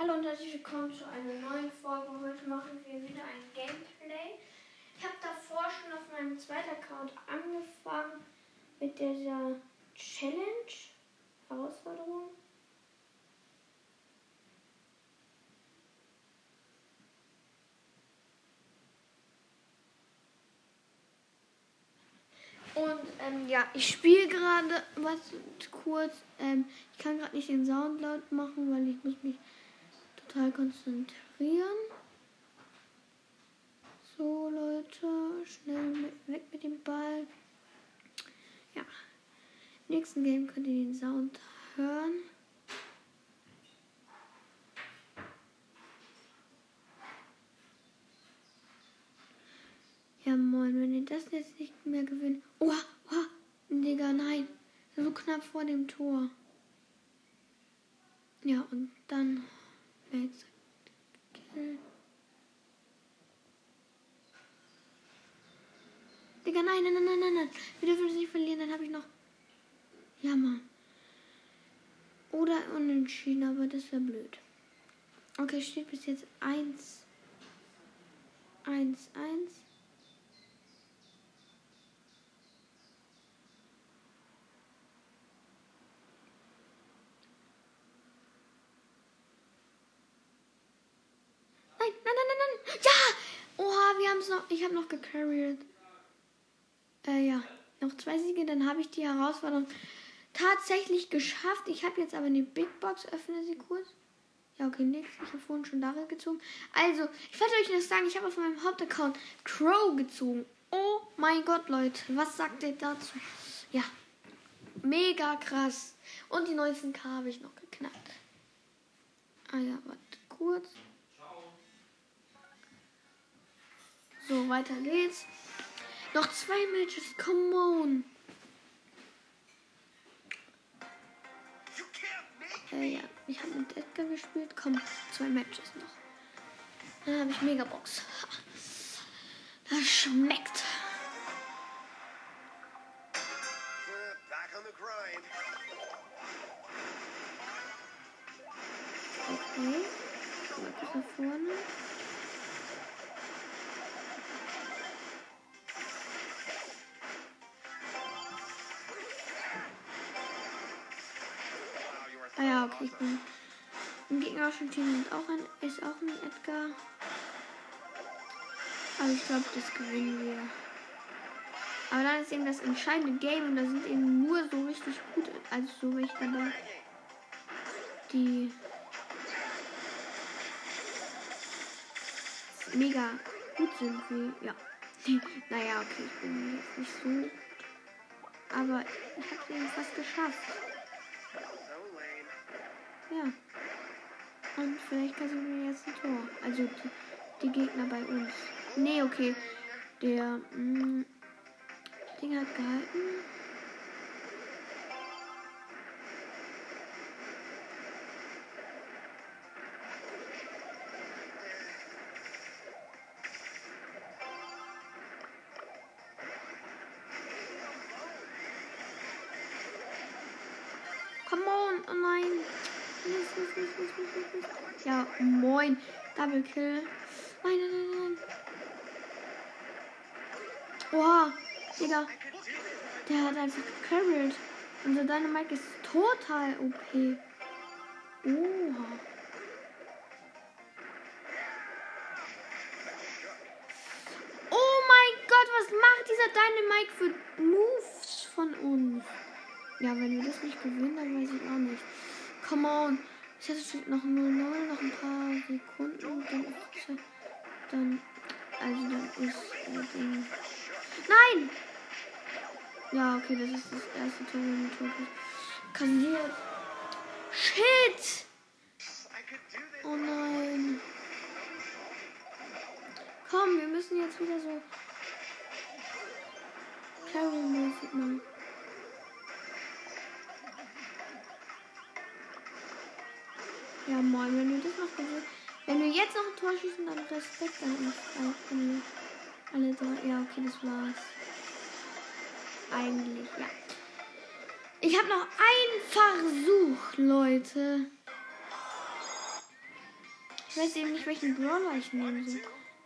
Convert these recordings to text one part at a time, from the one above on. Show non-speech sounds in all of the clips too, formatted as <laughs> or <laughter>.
Hallo und herzlich willkommen zu einer neuen Folge. Heute machen wir wieder ein Gameplay. Ich habe davor schon auf meinem zweiten Account angefangen mit dieser Challenge, Herausforderung. Und ähm, ja, ich spiele gerade was kurz. Ähm, ich kann gerade nicht den Sound laut machen, weil ich muss mich total konzentrieren. So Leute, schnell weg mit dem Ball. Ja, im nächsten Game könnt ihr den Sound hören. Ja moin, wenn ihr das jetzt nicht mehr gewinnt. Oh, oh, Digga, nein. So knapp vor dem Tor. Ja, und dann Kill. Digga, nein, nein, nein, nein, nein, nein. Wir dürfen es nicht verlieren, dann habe ich noch. Ja, Mann. Oder unentschieden, aber das wäre blöd. Okay, steht bis jetzt 1. 1, 1. Nein, nein, nein, nein, nein. Ja! Es noch. Ich habe noch gecarried. Äh, ja. Noch zwei Siege, dann habe ich die Herausforderung tatsächlich geschafft. Ich habe jetzt aber eine Big Box. Öffne sie kurz. Ja, okay, nix. Ich habe vorhin schon darin gezogen. Also, ich wollte euch das sagen. Ich habe auf meinem Hauptaccount Crow gezogen. Oh mein Gott, Leute. Was sagt ihr dazu? Ja. Mega krass. Und die 19k habe ich noch geknackt. Ah ja, warte kurz. So, weiter geht's. Noch zwei Matches, come on. Äh, ja, ich habe mit Edgar gespielt. Komm, zwei Matches noch. Dann habe ich Megabox. Das schmeckt. Okay. Mal vorne. Ich bin im gegnerischen Team ist auch ein, ist auch ein Edgar. Aber ich glaube, das gewinnen wir. Aber dann ist eben das entscheidende Game und da sind eben nur so richtig gut, also so welche dabei, die mega gut sind wie, ja. <laughs> naja, okay, ich bin jetzt nicht so. Aber ich habe es eben fast geschafft. Ja. Und vielleicht kassieren wir jetzt ein Tor. Also die, die Gegner bei uns. Nee, okay. Der mh, Ding hat gehalten. 9. Double Kill. Nein, nein, nein, nein. Oha, Digga. Der hat einfach gecarried. Unser Dynamite ist total OP. Oha. Oh mein Gott, was macht dieser Dynamite für Moves von uns? Ja, wenn wir das nicht gewinnen, dann weiß ich auch nicht. Come on. Ich hatte steht noch 0-0, noch ein paar Sekunden. Dann dann, also dann ist äh, Ding. Nein! Ja, okay, das ist das erste Tor, wenn Tor kassiert. Shit! Oh nein. Komm, wir müssen jetzt wieder so Carry-mäßig machen. Ja, moin, wenn wir das noch gewinnen. Wenn wir jetzt noch ein Tor schießen, dann Respekt an uns. Alle, alle drei. Ja, okay, das war's. Eigentlich, ja. Ich habe noch einen Versuch, Leute. weiß eben nicht, welchen Brawler ich nehmen soll.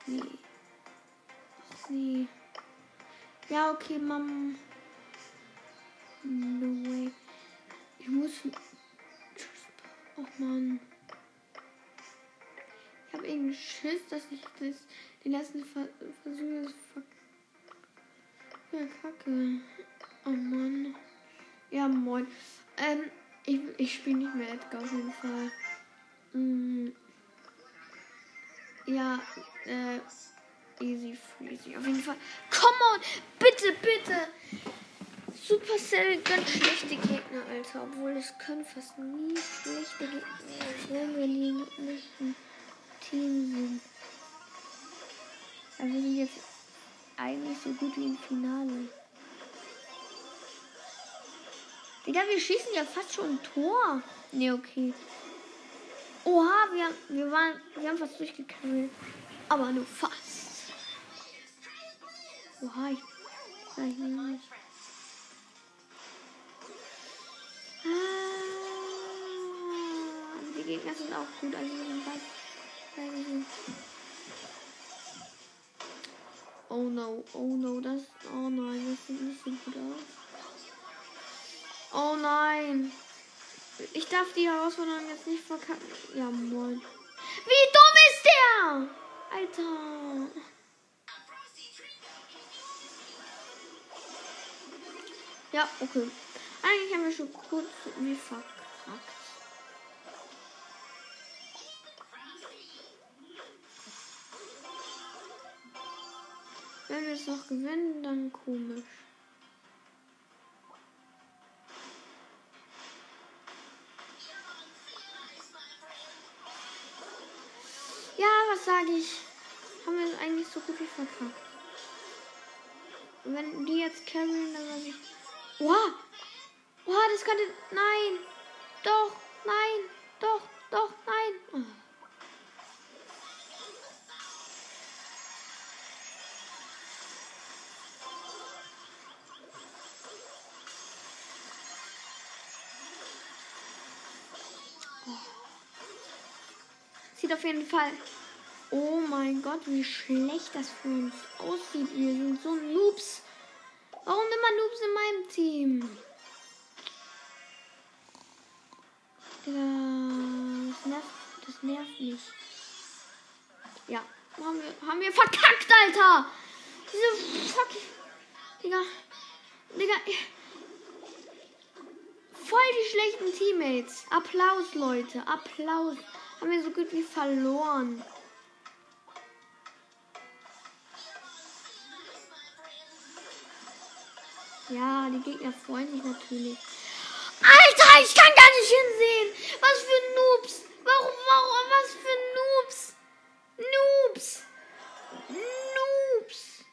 Nee. Ach, nee. Ja, okay, Mom. No way. Ich muss. Oh Mann. Ich habe irgendwie Schiss, dass ich das den letzten Ver Versuch ver ja, kacke. Oh Mann. Ja, moin. Ähm, ich, ich spiele nicht mehr Edgar auf jeden Fall. Mm. Ja, äh, easy freezy. Auf jeden Fall. Come on! Bitte, bitte! Supercell ganz schlechte Gegner, Alter. Obwohl es können fast nie schlechte Gegner sein, wenn die nicht Team sind. Aber wir sind jetzt eigentlich so gut wie im Finale. Digga, wir schießen ja fast schon ein Tor. Ne, okay. Oha, wir, wir, waren, wir haben fast durchgekarrt. Aber nur fast. Oha, ich. Ich nicht. Ah, die Gegner sind auch gut. Also wir sind gut. Oh no, oh no, das. Oh nein, das sieht nicht so gut aus. Oh nein. Ich darf die Herausforderung jetzt nicht verkacken. Ja, moin. Wie dumm ist der? Alter. Ja, okay. Eigentlich haben wir schon kurz wie verkackt. Es noch gewinnen, dann komisch. Ja, was sage ich? Haben wir eigentlich so gut wie verkackt. Wenn die jetzt carryen, dann weiß ich. Wow! Wow, das könnte. Nein! Doch! Nein! Doch! Doch! Nein! Oh. Sieht auf jeden Fall. Oh mein Gott, wie schlecht das für uns aussieht. Wir sind so Noobs. Warum immer Noobs in meinem Team? Das nervt, das nervt mich. Ja, haben wir, haben wir verkackt, Alter. Diese fucking... Digga, Digga, voll die schlechten Teammates. Applaus, Leute, Applaus. Haben wir so gut wie verloren. Ja, die Gegner freuen sich natürlich. Alter, ich kann gar nicht hinsehen. Was für Noobs. Warum, warum, was für Noobs? Noobs. Noobs.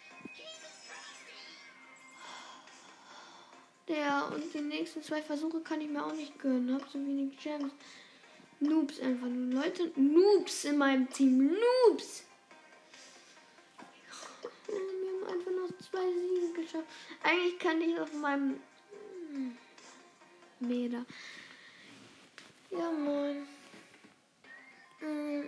Ja, und die nächsten zwei Versuche kann ich mir auch nicht gönnen. Hab so wenig Gems. Noobs einfach nur. Leute, Noobs in meinem Team. Noobs. Wir haben einfach noch zwei Siege geschafft. Eigentlich kann ich auf meinem Meter. Ja, moin. Mm,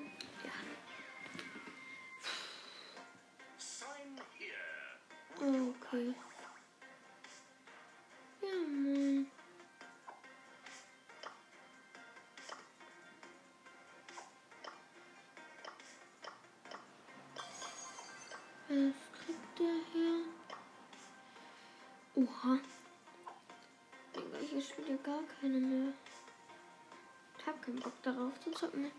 Digga, hier spielt ja gar keine mehr. Ich hab keinen Bock darauf zu zocken.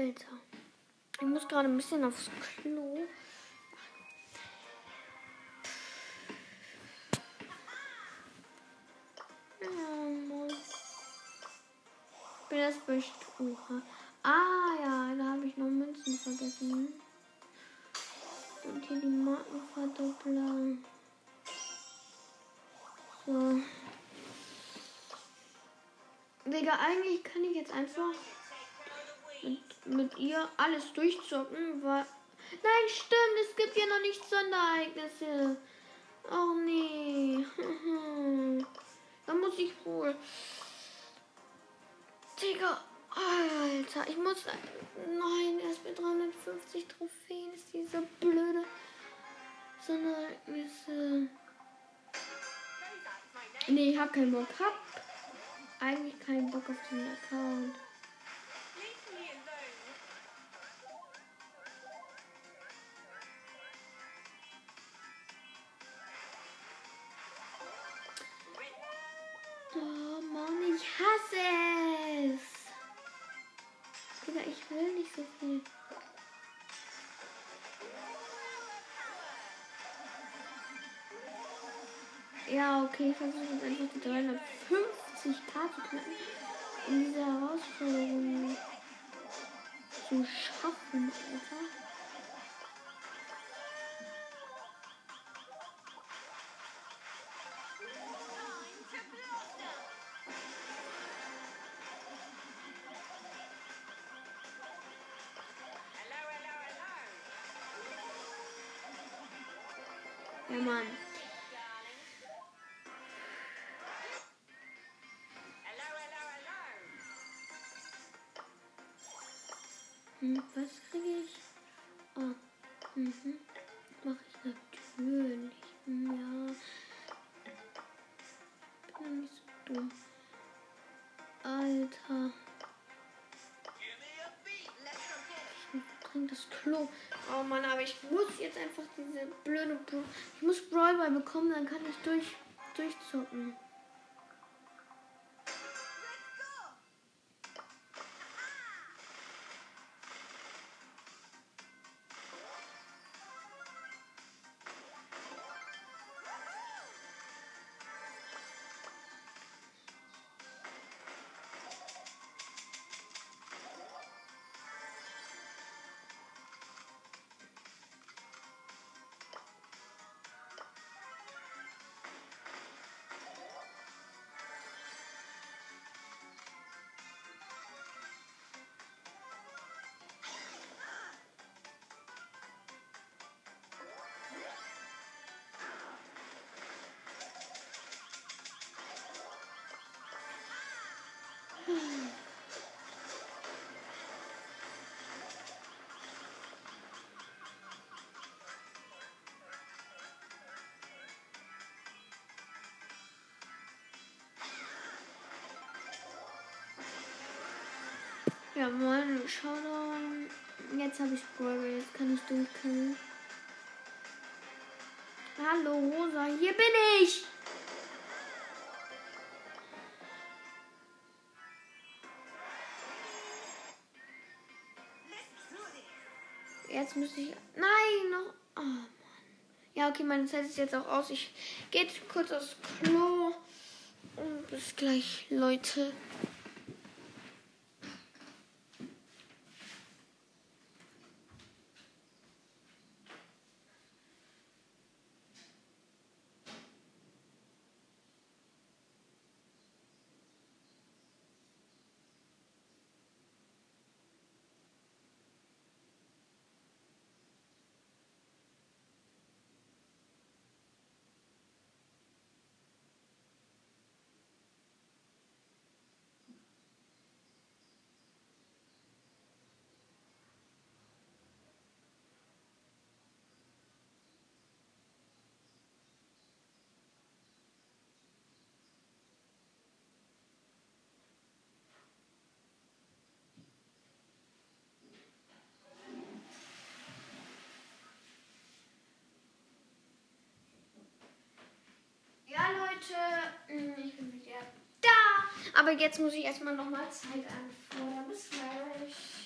Alter. Ich muss gerade ein bisschen aufs Klo. Ich bin erst bei. Ah ja, da habe ich noch Münzen vergessen. Und hier die Markenverdoppler. So. Digga, eigentlich kann ich jetzt einfach mit, mit ihr alles durchzocken, weil. Nein, stimmt, es gibt ja noch nicht Sonderereignisse. Oh nee. <laughs> da muss ich wohl. Digga, Alter, ich muss. Nein, erst mit 350 Trophäen ist diese blöde Sonderereignisse. Nee, ich hab keinen Bock. Hab eigentlich keinen Bock auf den Account. Okay, ich versuche jetzt einfach die 350k zu knacken, um diese Herausforderung zu schaffen, Alter. Ja, Mann. Hm, was kriege ich? Oh, mhm. Mache ich natürlich. Ja. Bin ja nicht so dumm. Alter. Ich trinke das Klo. Oh Mann, aber ich muss jetzt einfach diese blöde Bro Ich muss Brawl Ball bekommen, dann kann ich durch durchzocken. Ja, moin, Showdown. Jetzt habe ich Brawl, jetzt kann ich durchkommen. Hallo, Rosa, hier bin ich! Jetzt muss ich. Nein, noch. Oh Mann. Ja, okay, meine Zeit ist jetzt auch aus. Ich gehe kurz aufs Klo. Und bis gleich, Leute. Ja, Leute, mm, ich bin wieder da. Aber jetzt muss ich erstmal nochmal Zeit anfordern. Bis gleich.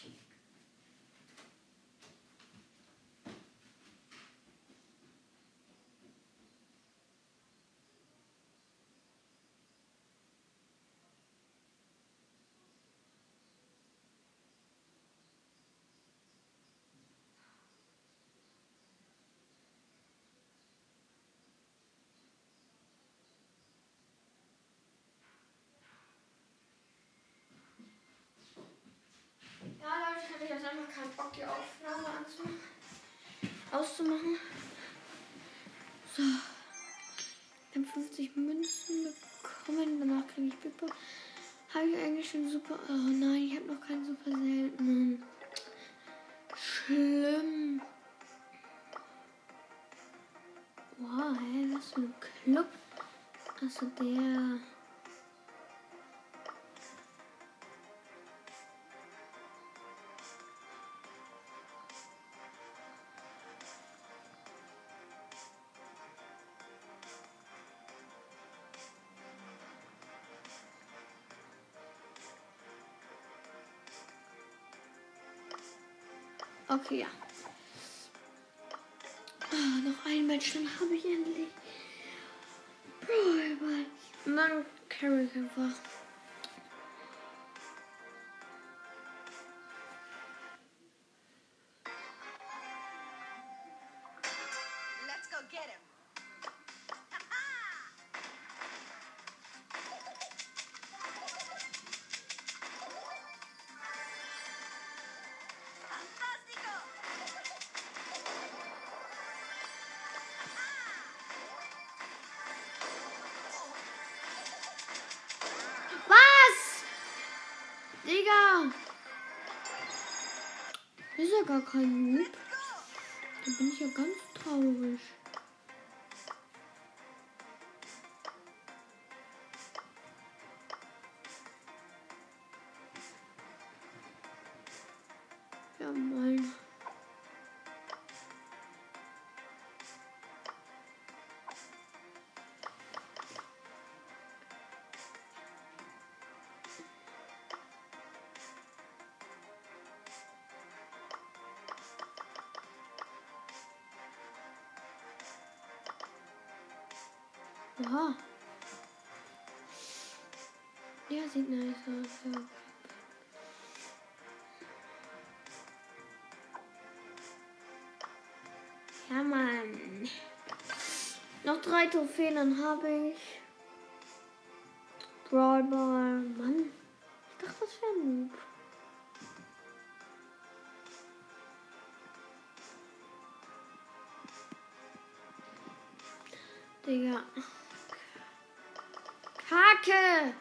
Bock, die Aufnahme anzumachen. Auszumachen. So. Wir haben 50 Münzen bekommen. Danach kriege ich Big. Habe ich eigentlich schon super. Oh nein, ich habe noch keinen super seltenen. Schlimm. Wow, hä, was für ein Club? Achso, der. Okay, ja. Oh, noch ein Match, dann habe ich endlich. Bro, Und dann carry ich einfach. Oha. Ja, sieht nice aus. Ja. Ja, Mann. Noch drei Trophäen, dann habe ich. Brawlball. Mann. Ich dachte, das wäre ein Noob. Digga. Kacke!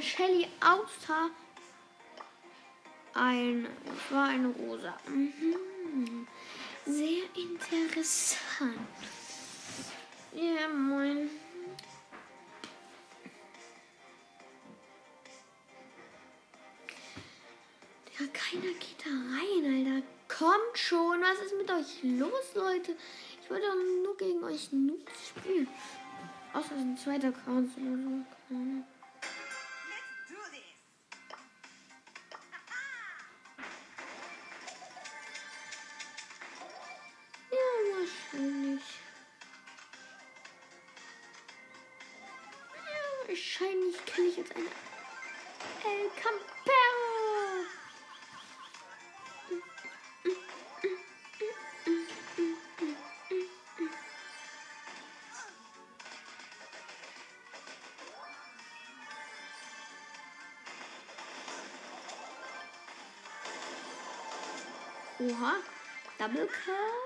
Eine Shelly außer ein, war eine Rosa. Mhm. Sehr interessant. Ja, moin. Ja, keiner geht da rein, Alter. Kommt schon, was ist mit euch los, Leute? Ich wollte doch nur gegen euch Noobs spielen. Außer ein zweiter Account. Oha, Double Kill. Winning.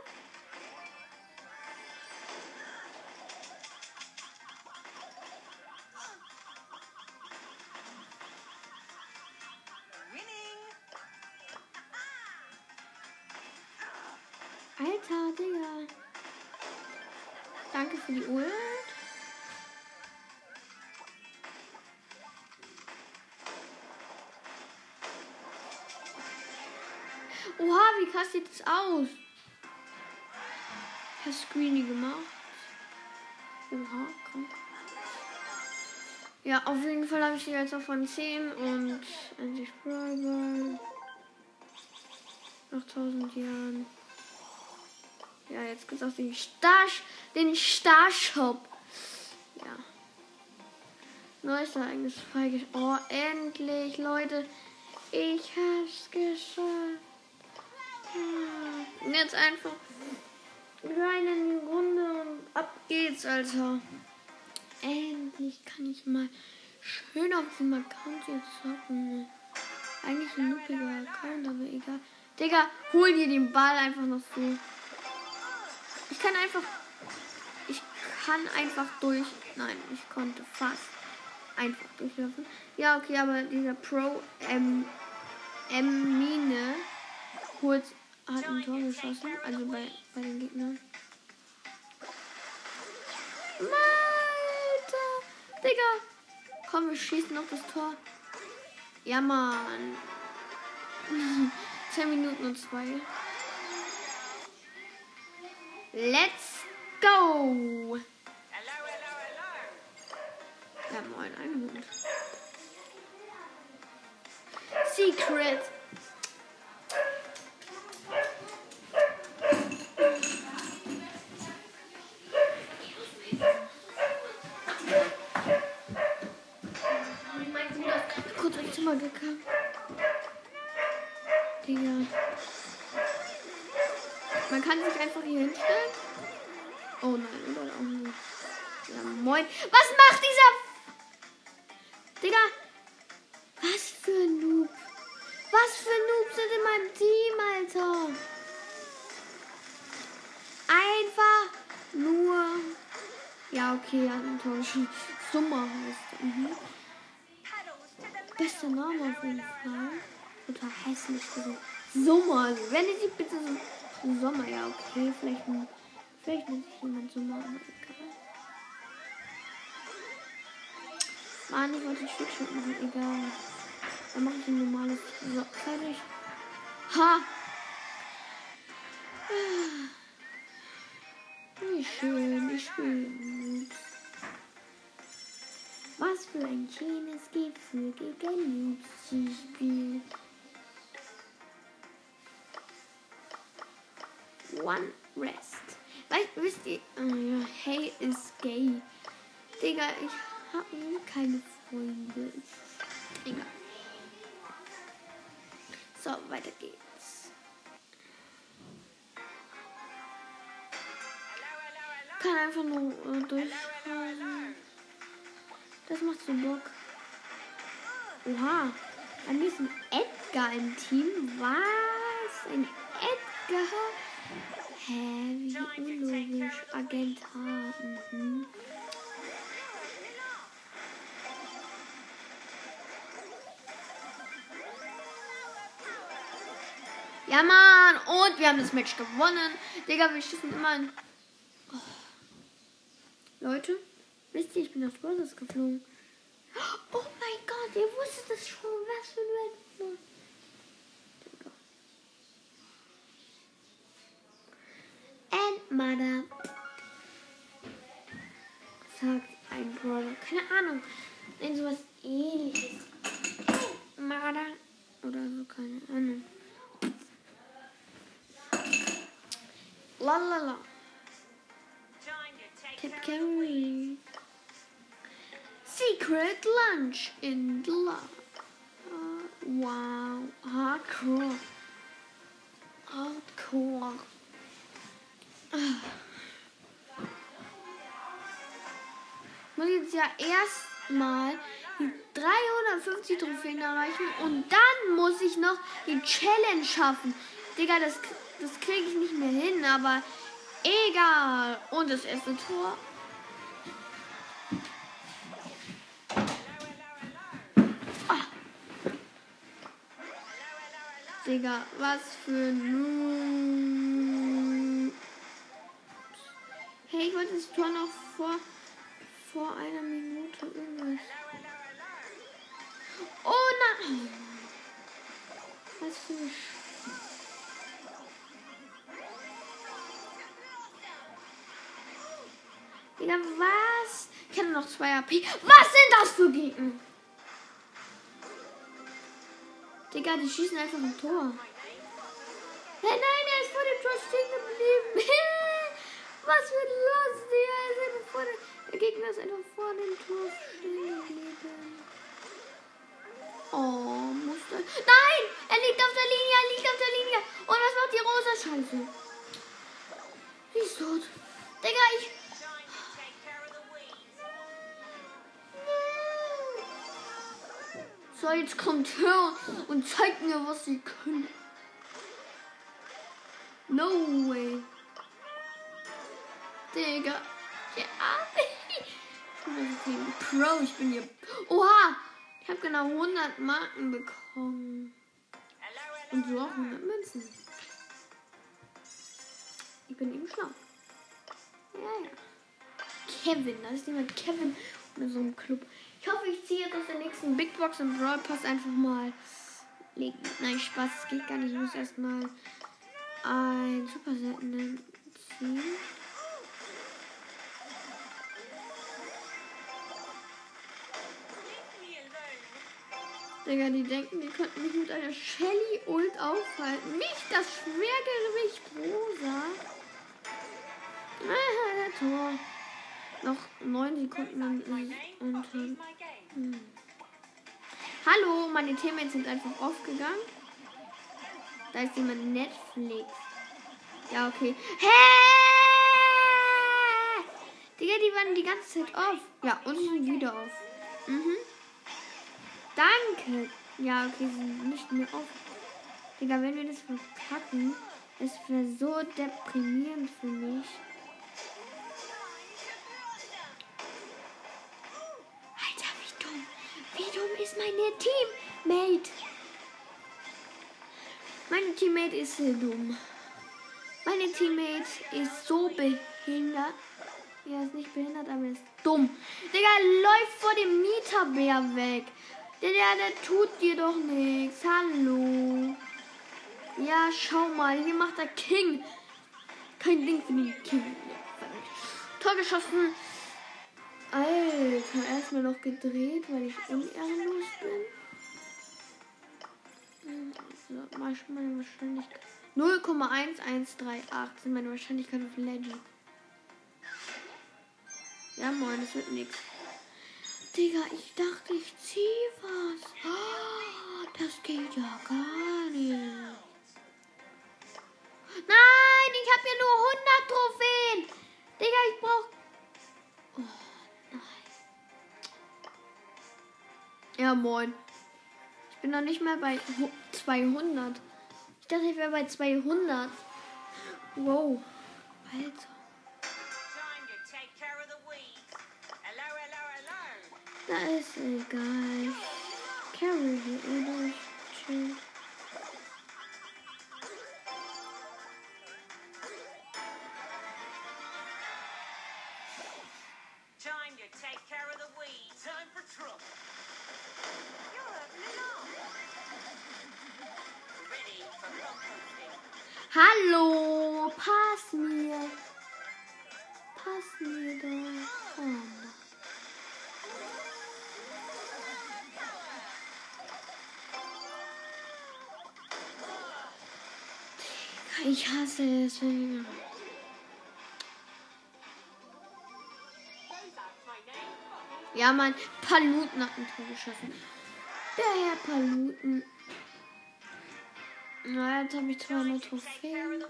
Sieht das aus? Hast Screeny gemacht? Oha, krank. Ja, auf jeden Fall habe ich die jetzt auch von 10 und endlich Brawlball. Nach 1000 Jahren. Ja, jetzt gibt's auch den Star, den Star Shop. Ja. Neues Ereignis freigeschaltet. Oh, endlich, Leute. Ich hab's geschafft. Und jetzt einfach rein in die Runde und ab geht's, Alter. Endlich kann ich mal schön auf dem Account jetzt zocken. Eigentlich ein loopiger Account, aber egal. Digga, hol dir den Ball einfach noch so. Ich kann einfach. Ich kann einfach durch. Nein, ich konnte fast einfach durchlaufen. Ja, okay, aber dieser Pro M. M. Mine holt, hat ein Tor geschossen. Also bei, bei den Gegnern. Alter! Digga! Komm, wir schießen auf das Tor. Ja, Mann. <laughs> 10 Minuten und 2. Let's go! Ja, moin, ein Hund. Secret. Mein Bruder ist gerade kurz ins Zimmer gekommen. Digga. Man kann sich einfach hier hinstellen. Oh nein, oder auch nicht. Ja, moin. Was macht dieser... Digga. Was für ein Noob. Was für Noobs sind in meinem Team, Alter. Einfach nur... Ja, okay, enttäuschend. Summer heißt. Mhm. Bester Name auf jeden Fall. Total hässlich gesagt. Sommer. Wenn ich die bitte so Sommer, ja okay, vielleicht, vielleicht nennt sich jemand Sommer, aber egal. Mann, ich wollte den Schwitschut machen, egal. Dann mache ich ein normales so, fertig. Ha! Wie schön, wie schön. Was für ein schönes Gefühl gegen Noobs One Rest. Weißt, wisst ihr, ja, hey ist gay. Digga, ich habe keine Freunde. Egal. So, weiter geht's. Kann einfach nur äh, durchfahren. Das macht so Bock. Oha. Am nächsten Edgar im Team. Was? Ein Edgar? Hä, wie unlogisch. Agent H. Mhm. Ja, Mann. Und wir haben das Match gewonnen. Digga, wir schießen immer in... Oh. Leute, wisst ihr, ich bin auf Brothers geflogen. Oh mein Gott, ihr wusstet das schon. Was für ein Mother. Sagt ein Brawler. Keine Ahnung. Nein, sowas ähnliches. Mother. Oder so, keine Ahnung. Lalala. Tip Carry. Secret lunch in the la. Uh, wow. Hardcore. Hardcore. Muss jetzt ja erstmal die 350 Trophäen erreichen und dann muss ich noch die Challenge schaffen. Digga, das, das kriege ich nicht mehr hin, aber egal. Und das erste Tor. Ah. Digga, was für ein Hey, ich wollte das Tor noch vor, vor einer Minute irgendwas. Oh nein! Was für ein Digga, was? Ich habe noch zwei AP. Was sind das für Gegner? Digga, die schießen einfach ein Tor. Hey, nein, er ist vor dem Tor stehen geblieben. <laughs> Was für. Er ist einfach vor dem, der Gegner ist einfach vor dem Tor stehen. Oh, muss das... Nein! Er liegt auf der Linie, er liegt auf der Linie. Und was macht die rosa Scheiße? Sie ist tot. Digga, ich... So, jetzt kommt her und zeigt mir, was sie können. No way. Digga. Ja. <laughs> Pro. Ich bin hier. Oha! Ich habe genau 100 Marken bekommen. Und so auch 100 Münzen. Ich bin eben schlau. Ja, ja. Kevin, da ist jemand Kevin mit so einem Club. Ich hoffe, ich ziehe jetzt aus der nächsten Big Box im Brawl Pass einfach mal. Nein, Spaß, das geht gar nicht. Ich muss erstmal ein super seltenen ziehen. Digga, die denken, die könnten mich mit einer Shelly Ult aufhalten. Mich, das Schwergewicht Rosa. Ah, der Tor. Noch neun Sekunden. Poppy's my game. Hallo, meine Teammates sind einfach aufgegangen. Da ist jemand Netflix. Ja, okay. Hä? Digga, die waren die ganze Zeit auf. Ja, und sind wieder auf. Mhm. Danke. Ja, okay, sie sind nicht mehr auf. Digga, wenn wir das verkacken, es wäre so deprimierend für mich. Alter, wie dumm. Wie dumm ist meine Teammate? Meine Teammate ist so dumm. Meine Teammate ist so behindert. Er ist nicht behindert, aber er ist dumm. Digga, läuft vor dem Mieterbär weg. Der, der, der tut dir doch nichts. Hallo. Ja, schau mal, hier macht der King. Kein Ding für den King. Tor geschossen. Alter, erstmal noch gedreht, weil ich unehrenlos bin. So, mach ich meine Wahrscheinlichkeit. 0,1138 sind meine Wahrscheinlichkeit auf Legend. Ja, moin, das wird nix. Digga, ich dachte, ich zieh was. Oh, das geht ja gar nicht. Nein, ich habe ja nur 100 Trophäen. Digga, ich brauch. Oh. Ja, moin. Ich bin noch nicht mehr bei hu- 200. Ich dachte, ich wäre bei 200. Wow. Alter. That is a guy Can't really Ich hasse es, wenn Ja, Mann, Paluten hat ein Tor geschossen. Der Herr Paluten. Na, jetzt habe ich 200 Trophäen.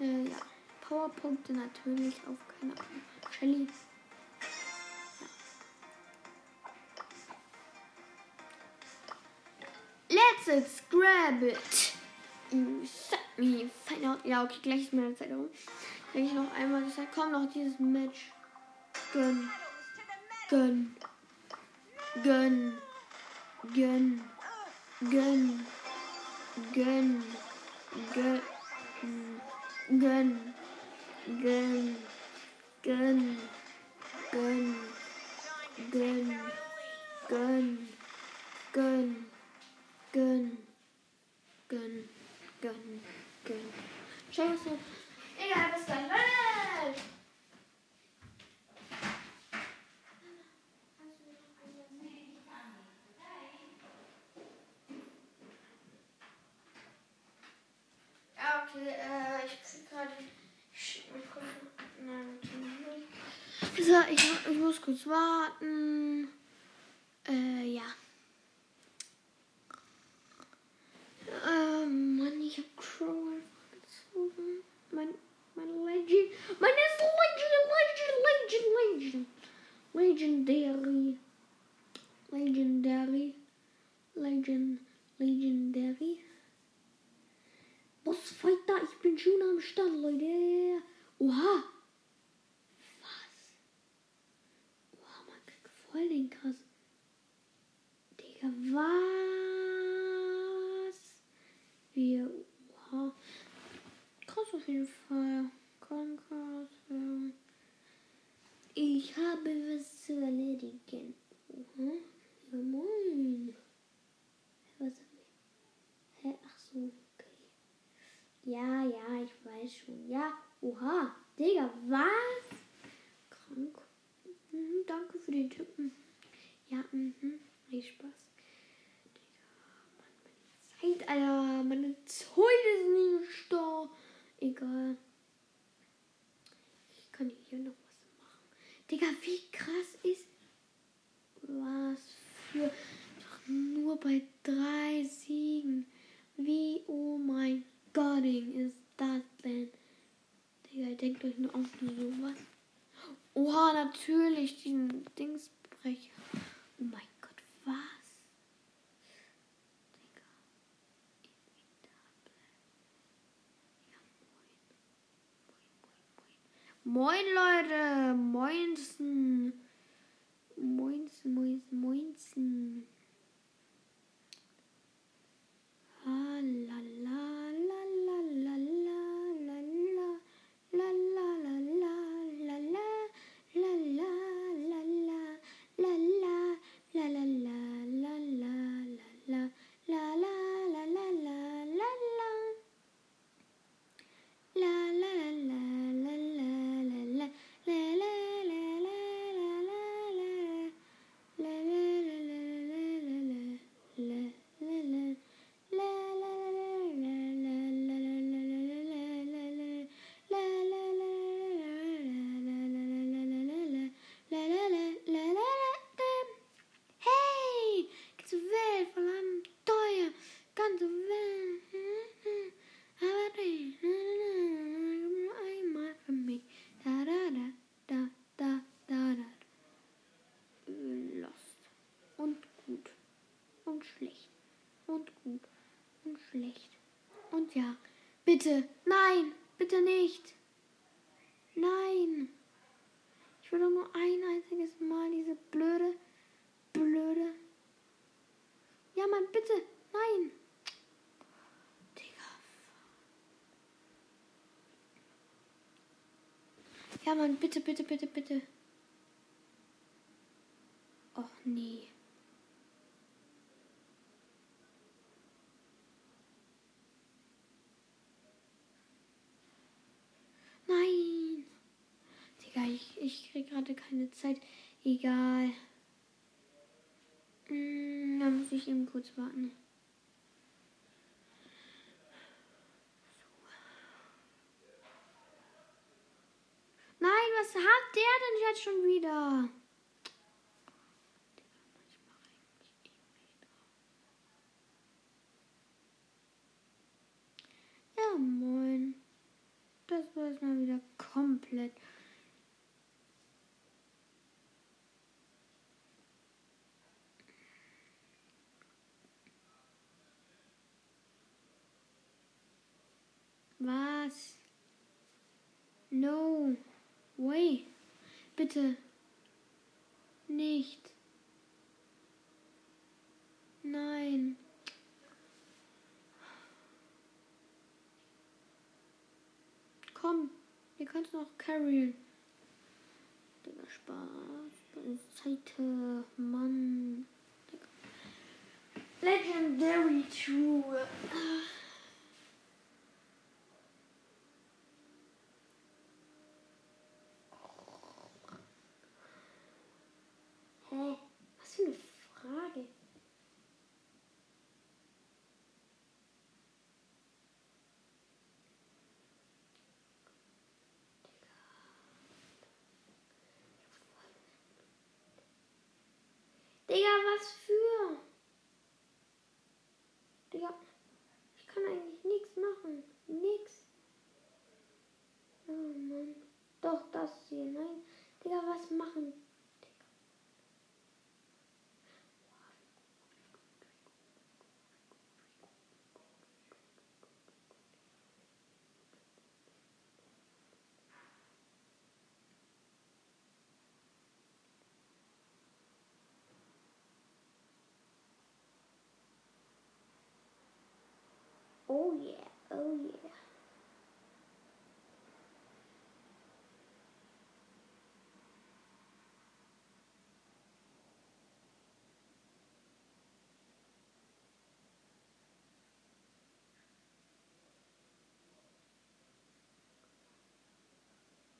Äh, ja. Powerpunkte natürlich auf keine Ahnung. Shelly. Ja. Let's it's set me find out. Ja, okay, gleich ist meine Zeit rum. Gleich noch einmal gesagt. Komm noch dieses Match. Gönn. Gönn. Gönn. Gönn. Gönn. Gönn. Gönn. Gönn. Gönn. Gönn. Gönn. Gönn. Gönn. Gönn. Gönn. Gönn gönnen, gönnen. Chance. Egal, bis dann. Leute. Okay, äh, ich krieg gerade. Nein, ich, ich muss kurz warten. Äh, ja. Mann, ich hab Crow gezogen. Mein, mein Legend. Mein ist Legend, Legend, Legend, Legend. Legendary. Legendary. Legend, Legendary. Bossfighter, ich bin schon am Start, Leute. Oha. Was? Oha, man kriegt voll den krass. Digga, was? Wir, oha. Krass auf jeden Fall. Krass. Ich habe was zu erledigen. Oha. Ja, moin. Was hab ich? Hä? Ach so, okay. Ja, ja, ich weiß schon. Ja, oha. Digga, was? Krank. Mhm, danke für den Tipp. Mhm. Ja, mhm. Viel Spaß. Zeit, Alter. Meine Zeit ist nicht da. Egal. Ich kann hier noch was machen. Digga, wie krass ist. Was für. Doch nur bei drei Siegen. Wie, oh mein Gott, ist das denn? Digga, denkt euch nur auf sowas. Oha, natürlich, diesen Dingsbrecher. Oh mein Gott, was? Digga. Inevitable. Ja, moin. Leute. Moinsen. Moinsen, moinsen, moinsen. Ah, Mann, bitte, bitte, bitte, bitte. Och nee. Nein. Digga, ich, ich krieg gerade keine Zeit. Egal. Mm, da muss ich eben kurz warten. Nein, was hat der denn jetzt schon wieder? Ja, moin. Das war jetzt mal wieder komplett. Was? No. Way. Bitte. Nicht. Nein. Komm, ihr könnt noch carryen. Digga, Spaß. Seite, Mann. Legendary True. Hä? Was für eine Frage? Digga, was für? Digga, ich kann eigentlich nichts machen. Nix. Oh Mann. Doch, das hier. Nein. Digga, was machen? Oh yeah, oh yeah.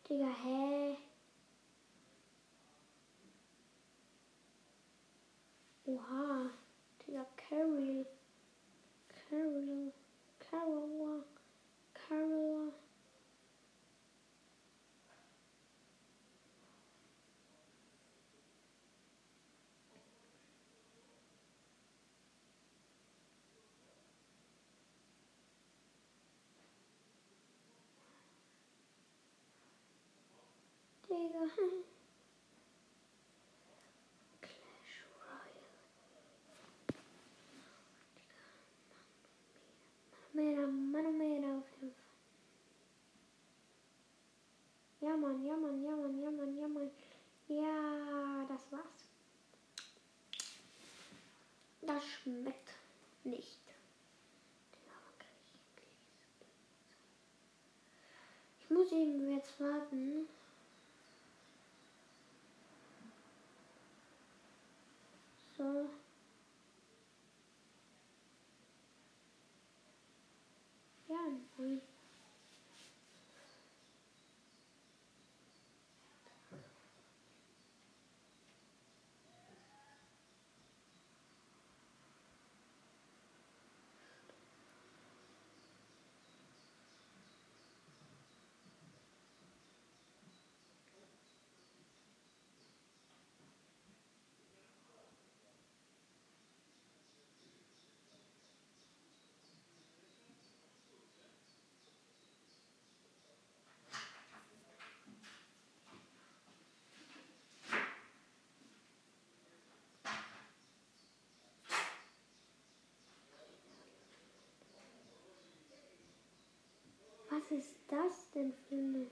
Digga, hä? Oha. Digga. <laughs> Clash Royale. Mera, Mano Mera auf jeden Fall. Ja, Mann, ja, Mann, ja, Mann, ja, Mann, ja, Mann. Ja, das war's. Das schmeckt nicht. Ich muss eben jetzt warten. So. Ja, nein. Was ist das denn für eine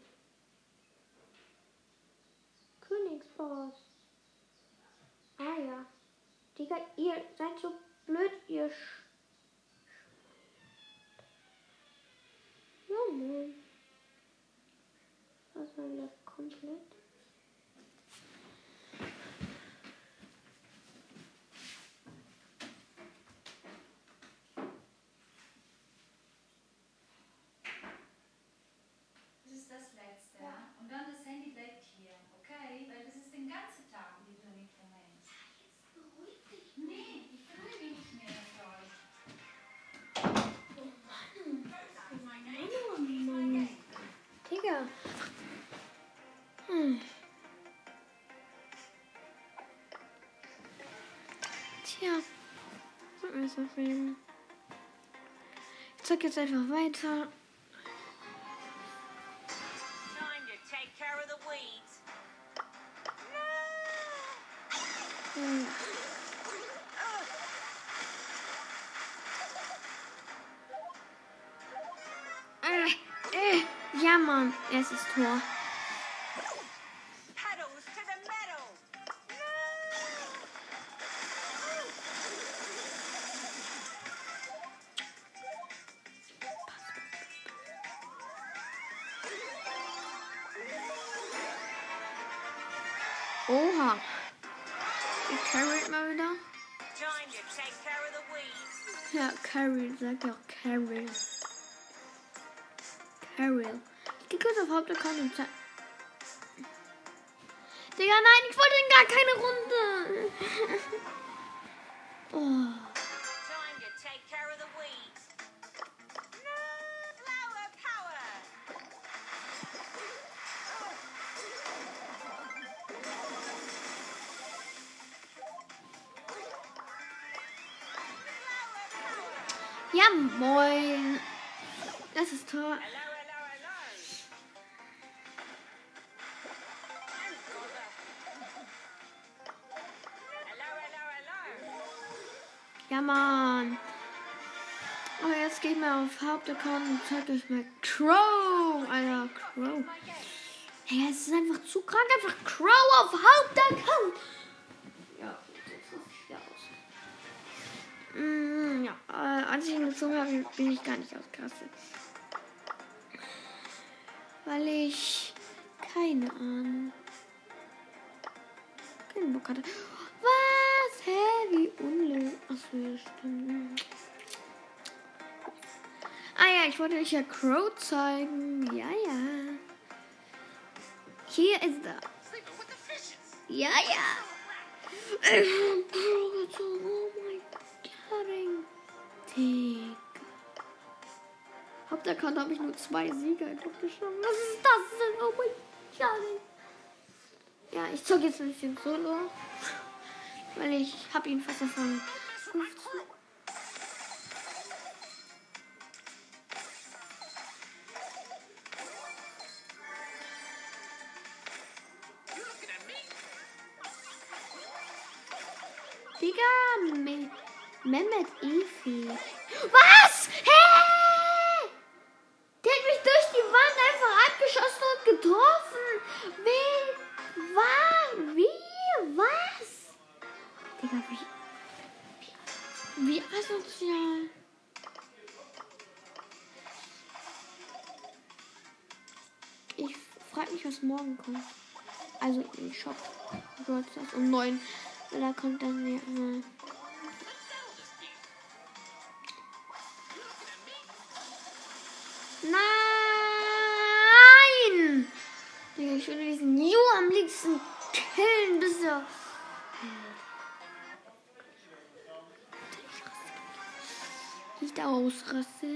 Königsboss? Ah ja. Digga, ihr seid so blöd, ihr Sch Ja, Mann. Was war das komplett? Ist eben? Ich zeig jetzt einfach weiter. Hm. Äh, äh, ja, Mann. Erstes Tor. Hauptaccount und zeig. Digga, nein, ich wollte in gar keine Runde. <laughs> Ja, Mann. Oh, jetzt geht mal auf Hauptaccount und zeigt euch mal Crow. Alter, Crow. Hey, es ist einfach zu krank. Einfach Crow auf Hauptaccount. Ja, wieder aus. Mm, ja, äh, als ich ihn gezogen habe, bin ich gar nicht ausgerastet. Weil ich keine Ahnung. Keinen Bock hatte. Hä? Wie unlöslich. Achso, ja, stimmt. Ah ja, ich wollte euch ja Crow zeigen. Ja, ja. Hier ist er. Ja, ja. Ich hab Crow gezogen. Oh mein Gott. Digga. Hauptaccount habe ich nur zwei Sieger einfach geschossen. Was ist das denn? Oh mein Gott. Ja, ich zocke jetzt ein bisschen solo. Weil ich habe ihn fast 15. Digga, Me Mehmet Efi. Wie. Asozial. Ich frage mich, was morgen kommt. Also im Shop. Stars um 9. Da kommt dann ja os racistas.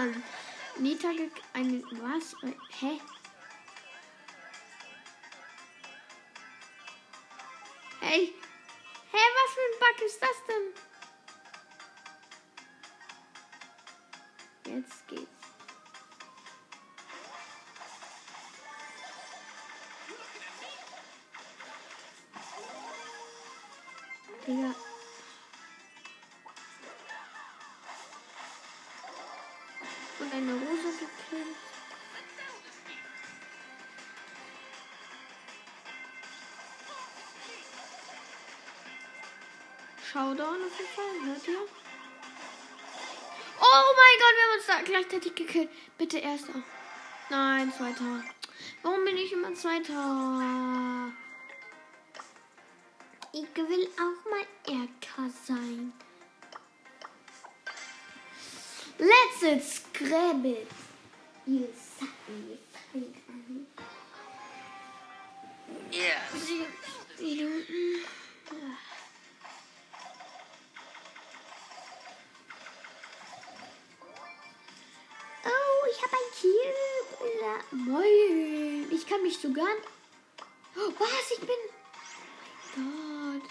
Mann. Nita einen. Was? Hä? Hey. Hä, was für ein Bug ist das denn? Jetzt geht's. Digga. Und Showdown auf jeden Fall, hört ihr? Oh mein Gott, wir haben uns da gleichzeitig gekillt. Bitte erster. Nein, zweiter. Warum bin ich immer zweiter? Ich will auch mal Erker sein. Let's it scrabble. You suck me fine an. Ja, sie. Minuten. Sogar. Oh, was? Ich bin. Oh mein Gott.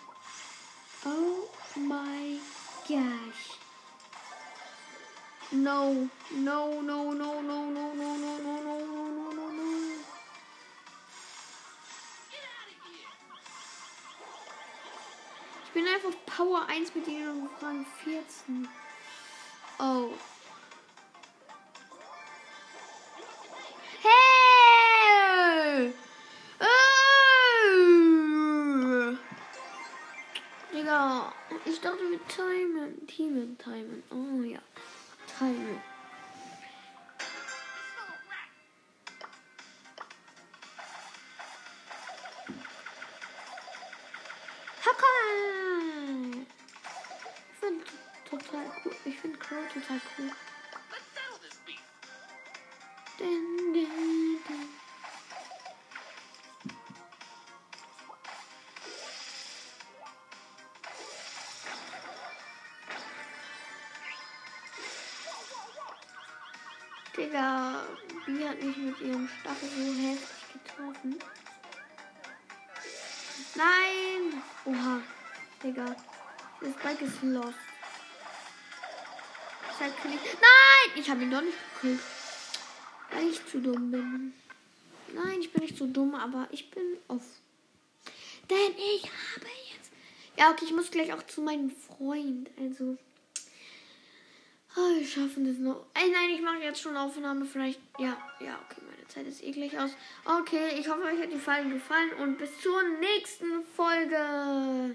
Oh my gosh. No, no, no, no, no, no, no, no, no, no, no, no, no, no. Ich bin einfach Power 1 mit ihnen auf Rang 14. Oh. Ich dachte mit Timen. Timen, Timen. Oh ja. Timen. Hackerl! Ich finde total cool. Ich finde Crow total cool. Digga. Das Bike ist lost. Ich. Nein! Ich habe ihn doch nicht gekillt. Weil ich zu dumm bin. Nein, ich bin nicht so dumm, aber ich bin off. Denn ich habe jetzt. Ja, okay, ich muss gleich auch zu meinem Freund. Also. Oh, wir schaffen das noch. Ey, nein, ich mache jetzt schon Aufnahme. Vielleicht. Ja, ja, okay, meine Zeit ist eh gleich aus. Okay, ich hoffe, euch hat die Folge gefallen und bis zur nächsten Folge.